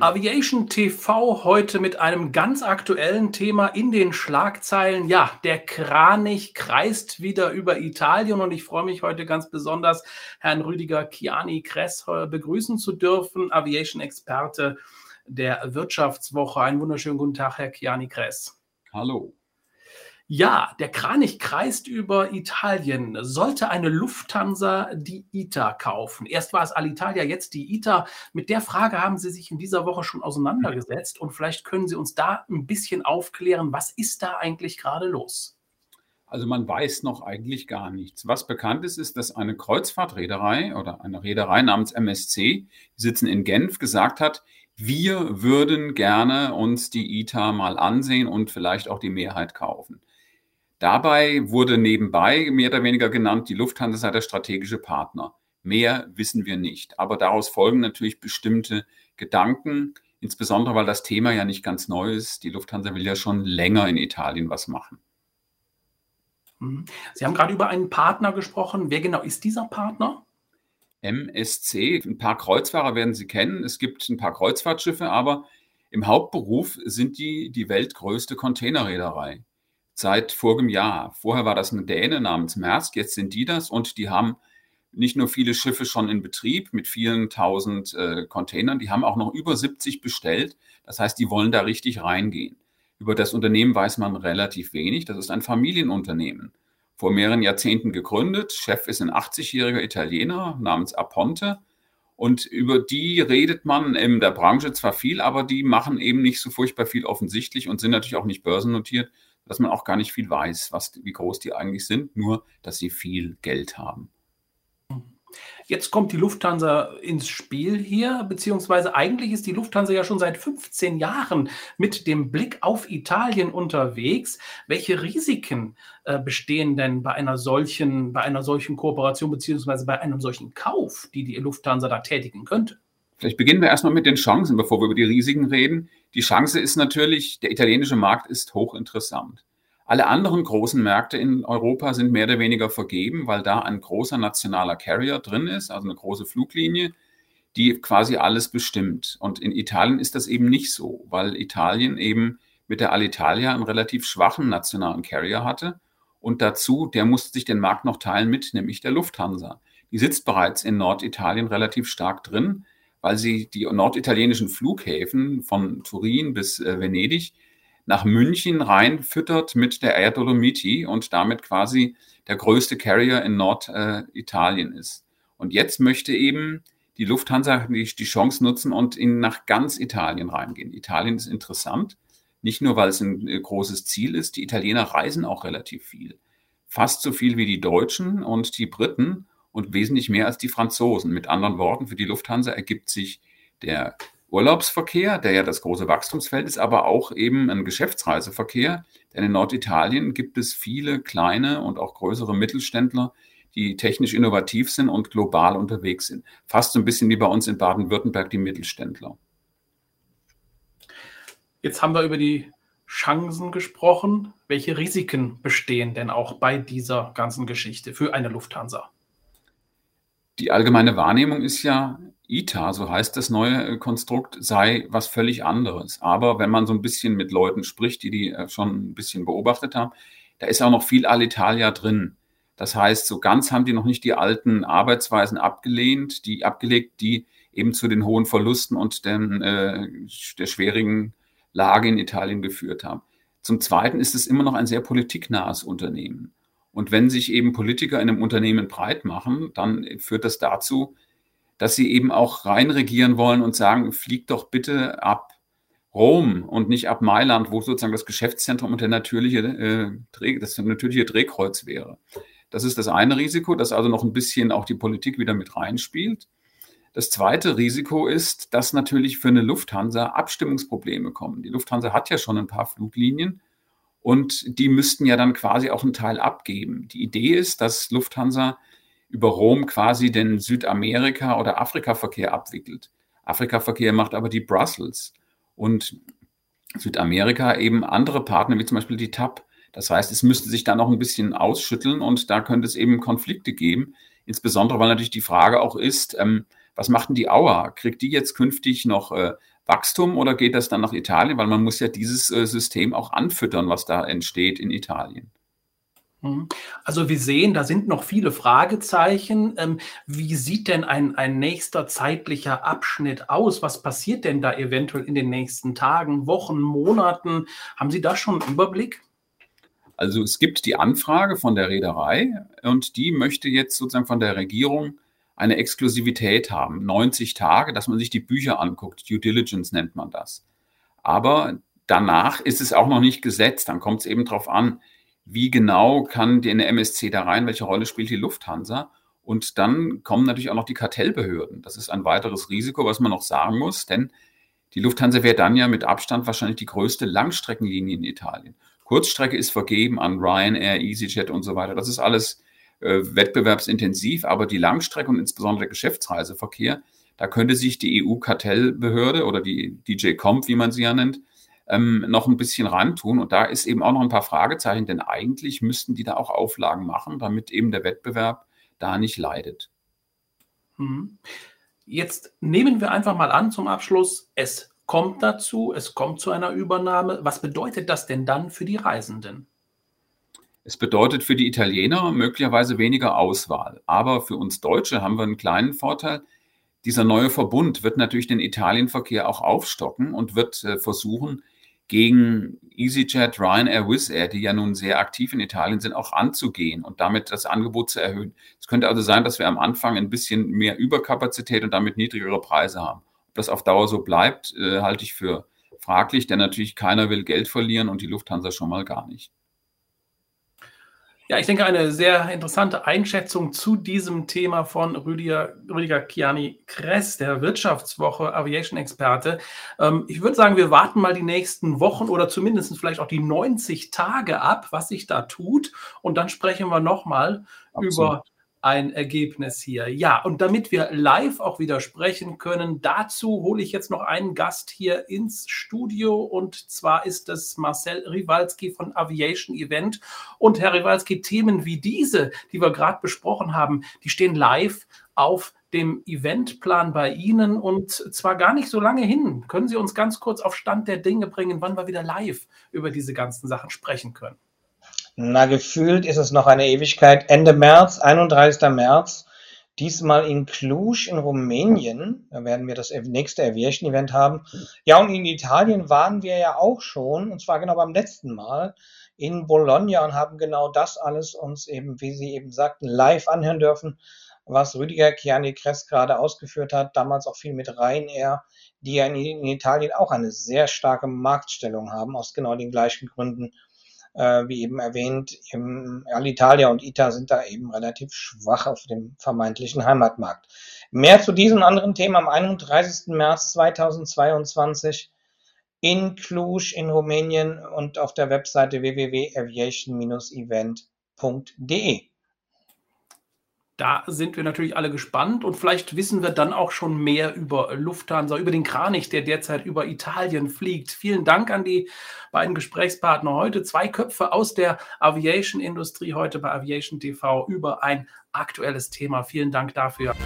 Aviation TV heute mit einem ganz aktuellen Thema in den Schlagzeilen. Ja, der Kranich kreist wieder über Italien und ich freue mich heute ganz besonders, Herrn Rüdiger Chiani Kress begrüßen zu dürfen, Aviation-Experte der Wirtschaftswoche. Einen wunderschönen guten Tag, Herr Chiani Kress. Hallo. Ja, der Kranich kreist über Italien. Sollte eine Lufthansa die ITA kaufen? Erst war es Alitalia, jetzt die ITA. Mit der Frage haben Sie sich in dieser Woche schon auseinandergesetzt und vielleicht können Sie uns da ein bisschen aufklären, was ist da eigentlich gerade los? Also man weiß noch eigentlich gar nichts. Was bekannt ist, ist, dass eine Kreuzfahrtreederei oder eine Reederei namens MSC, die sitzen in Genf, gesagt hat, wir würden gerne uns die ITA mal ansehen und vielleicht auch die Mehrheit kaufen. Dabei wurde nebenbei mehr oder weniger genannt, die Lufthansa sei der strategische Partner. Mehr wissen wir nicht. Aber daraus folgen natürlich bestimmte Gedanken, insbesondere weil das Thema ja nicht ganz neu ist. Die Lufthansa will ja schon länger in Italien was machen. Mhm. Sie haben gerade über einen Partner gesprochen. Wer genau ist dieser Partner? MSC. Ein paar Kreuzfahrer werden Sie kennen. Es gibt ein paar Kreuzfahrtschiffe, aber im Hauptberuf sind die die weltgrößte Containerreederei seit vorigem Jahr. Vorher war das eine Däne namens Maersk, jetzt sind die das und die haben nicht nur viele Schiffe schon in Betrieb mit vielen tausend äh, Containern, die haben auch noch über 70 bestellt. Das heißt, die wollen da richtig reingehen. Über das Unternehmen weiß man relativ wenig. Das ist ein Familienunternehmen. Vor mehreren Jahrzehnten gegründet. Chef ist ein 80-jähriger Italiener namens Aponte. Und über die redet man in der Branche zwar viel, aber die machen eben nicht so furchtbar viel offensichtlich und sind natürlich auch nicht börsennotiert, dass man auch gar nicht viel weiß, was, wie groß die eigentlich sind, nur dass sie viel Geld haben. Jetzt kommt die Lufthansa ins Spiel hier, beziehungsweise eigentlich ist die Lufthansa ja schon seit 15 Jahren mit dem Blick auf Italien unterwegs. Welche Risiken äh, bestehen denn bei einer solchen, bei einer solchen Kooperation, beziehungsweise bei einem solchen Kauf, die die Lufthansa da tätigen könnte? Vielleicht beginnen wir erstmal mit den Chancen, bevor wir über die Risiken reden. Die Chance ist natürlich, der italienische Markt ist hochinteressant. Alle anderen großen Märkte in Europa sind mehr oder weniger vergeben, weil da ein großer nationaler Carrier drin ist, also eine große Fluglinie, die quasi alles bestimmt. Und in Italien ist das eben nicht so, weil Italien eben mit der Alitalia einen relativ schwachen nationalen Carrier hatte. Und dazu, der musste sich den Markt noch teilen mit, nämlich der Lufthansa. Die sitzt bereits in Norditalien relativ stark drin weil sie die norditalienischen Flughäfen von Turin bis äh, Venedig nach München reinfüttert mit der Air Dolomiti und damit quasi der größte Carrier in Norditalien äh, ist. Und jetzt möchte eben die Lufthansa die, die Chance nutzen und in, nach ganz Italien reingehen. Italien ist interessant, nicht nur weil es ein äh, großes Ziel ist, die Italiener reisen auch relativ viel. Fast so viel wie die Deutschen und die Briten und wesentlich mehr als die Franzosen. Mit anderen Worten, für die Lufthansa ergibt sich der Urlaubsverkehr, der ja das große Wachstumsfeld ist, aber auch eben ein Geschäftsreiseverkehr. Denn in Norditalien gibt es viele kleine und auch größere Mittelständler, die technisch innovativ sind und global unterwegs sind. Fast so ein bisschen wie bei uns in Baden-Württemberg die Mittelständler. Jetzt haben wir über die Chancen gesprochen. Welche Risiken bestehen denn auch bei dieser ganzen Geschichte für eine Lufthansa? Die allgemeine Wahrnehmung ist ja, ITA, so heißt das neue äh, Konstrukt, sei was völlig anderes. Aber wenn man so ein bisschen mit Leuten spricht, die die äh, schon ein bisschen beobachtet haben, da ist auch noch viel Alitalia drin. Das heißt, so ganz haben die noch nicht die alten Arbeitsweisen abgelehnt, die abgelegt, die eben zu den hohen Verlusten und den, äh, der schwierigen Lage in Italien geführt haben. Zum Zweiten ist es immer noch ein sehr politiknahes Unternehmen. Und wenn sich eben Politiker in einem Unternehmen breit machen, dann führt das dazu, dass sie eben auch reinregieren wollen und sagen, fliegt doch bitte ab Rom und nicht ab Mailand, wo sozusagen das Geschäftszentrum und der natürliche, äh, das natürliche Drehkreuz wäre. Das ist das eine Risiko, dass also noch ein bisschen auch die Politik wieder mit reinspielt. Das zweite Risiko ist, dass natürlich für eine Lufthansa Abstimmungsprobleme kommen. Die Lufthansa hat ja schon ein paar Fluglinien und die müssten ja dann quasi auch einen Teil abgeben. Die Idee ist, dass Lufthansa über Rom quasi den Südamerika- oder Afrika-Verkehr abwickelt. Afrika-Verkehr macht aber die Brussels und Südamerika eben andere Partner, wie zum Beispiel die TAP. Das heißt, es müsste sich da noch ein bisschen ausschütteln und da könnte es eben Konflikte geben. Insbesondere, weil natürlich die Frage auch ist, ähm, was macht denn die Auer? Kriegt die jetzt künftig noch äh, Wachstum oder geht das dann nach Italien? Weil man muss ja dieses äh, System auch anfüttern, was da entsteht in Italien. Mhm. Also wir sehen, da sind noch viele Fragezeichen. Ähm, wie sieht denn ein, ein nächster zeitlicher Abschnitt aus? Was passiert denn da eventuell in den nächsten Tagen, Wochen, Monaten? Haben Sie da schon einen Überblick? Also es gibt die Anfrage von der Reederei und die möchte jetzt sozusagen von der Regierung eine Exklusivität haben, 90 Tage, dass man sich die Bücher anguckt. Due Diligence nennt man das. Aber danach ist es auch noch nicht gesetzt. Dann kommt es eben darauf an, wie genau kann die MSC da rein, welche Rolle spielt die Lufthansa. Und dann kommen natürlich auch noch die Kartellbehörden. Das ist ein weiteres Risiko, was man noch sagen muss, denn die Lufthansa wäre dann ja mit Abstand wahrscheinlich die größte Langstreckenlinie in Italien. Kurzstrecke ist vergeben an Ryanair, EasyJet und so weiter. Das ist alles äh, wettbewerbsintensiv, aber die Langstrecke und insbesondere der Geschäftsreiseverkehr, da könnte sich die EU-Kartellbehörde oder die DJ Comp, wie man sie ja nennt, ähm, noch ein bisschen rantun. Und da ist eben auch noch ein paar Fragezeichen, denn eigentlich müssten die da auch Auflagen machen, damit eben der Wettbewerb da nicht leidet. Mhm. Jetzt nehmen wir einfach mal an zum Abschluss, es kommt dazu, es kommt zu einer Übernahme. Was bedeutet das denn dann für die Reisenden? Es bedeutet für die Italiener möglicherweise weniger Auswahl. Aber für uns Deutsche haben wir einen kleinen Vorteil. Dieser neue Verbund wird natürlich den Italienverkehr auch aufstocken und wird äh, versuchen, gegen EasyJet, Ryanair, Wizz Air, die ja nun sehr aktiv in Italien sind, auch anzugehen und damit das Angebot zu erhöhen. Es könnte also sein, dass wir am Anfang ein bisschen mehr Überkapazität und damit niedrigere Preise haben. Ob das auf Dauer so bleibt, äh, halte ich für fraglich, denn natürlich keiner will Geld verlieren und die Lufthansa schon mal gar nicht. Ja, ich denke, eine sehr interessante Einschätzung zu diesem Thema von Rüdiger, Rüdiger Kiani-Kress, der Wirtschaftswoche Aviation-Experte. Ähm, ich würde sagen, wir warten mal die nächsten Wochen oder zumindest vielleicht auch die 90 Tage ab, was sich da tut. Und dann sprechen wir nochmal über ein Ergebnis hier. Ja, und damit wir live auch wieder sprechen können, dazu hole ich jetzt noch einen Gast hier ins Studio und zwar ist es Marcel Rivalski von Aviation Event. Und Herr Rivalski, Themen wie diese, die wir gerade besprochen haben, die stehen live auf dem Eventplan bei Ihnen und zwar gar nicht so lange hin. Können Sie uns ganz kurz auf Stand der Dinge bringen, wann wir wieder live über diese ganzen Sachen sprechen können? Na, gefühlt ist es noch eine Ewigkeit. Ende März, 31. März, diesmal in Cluj in Rumänien. Da werden wir das nächste Aviation Event haben. Ja, und in Italien waren wir ja auch schon, und zwar genau beim letzten Mal, in Bologna und haben genau das alles uns eben, wie Sie eben sagten, live anhören dürfen, was Rüdiger Chiani Kress gerade ausgeführt hat, damals auch viel mit Ryanair, die ja in, Italien auch eine sehr starke Marktstellung haben, aus genau den gleichen Gründen wie eben erwähnt, im Alitalia und ITA sind da eben relativ schwach auf dem vermeintlichen Heimatmarkt. Mehr zu diesem anderen Thema am 31. März 2022 in Cluj in Rumänien und auf der Webseite www.aviation-event.de. Da sind wir natürlich alle gespannt und vielleicht wissen wir dann auch schon mehr über Lufthansa, über den Kranich, der derzeit über Italien fliegt. Vielen Dank an die beiden Gesprächspartner heute. Zwei Köpfe aus der Aviation-Industrie heute bei Aviation TV über ein aktuelles Thema. Vielen Dank dafür.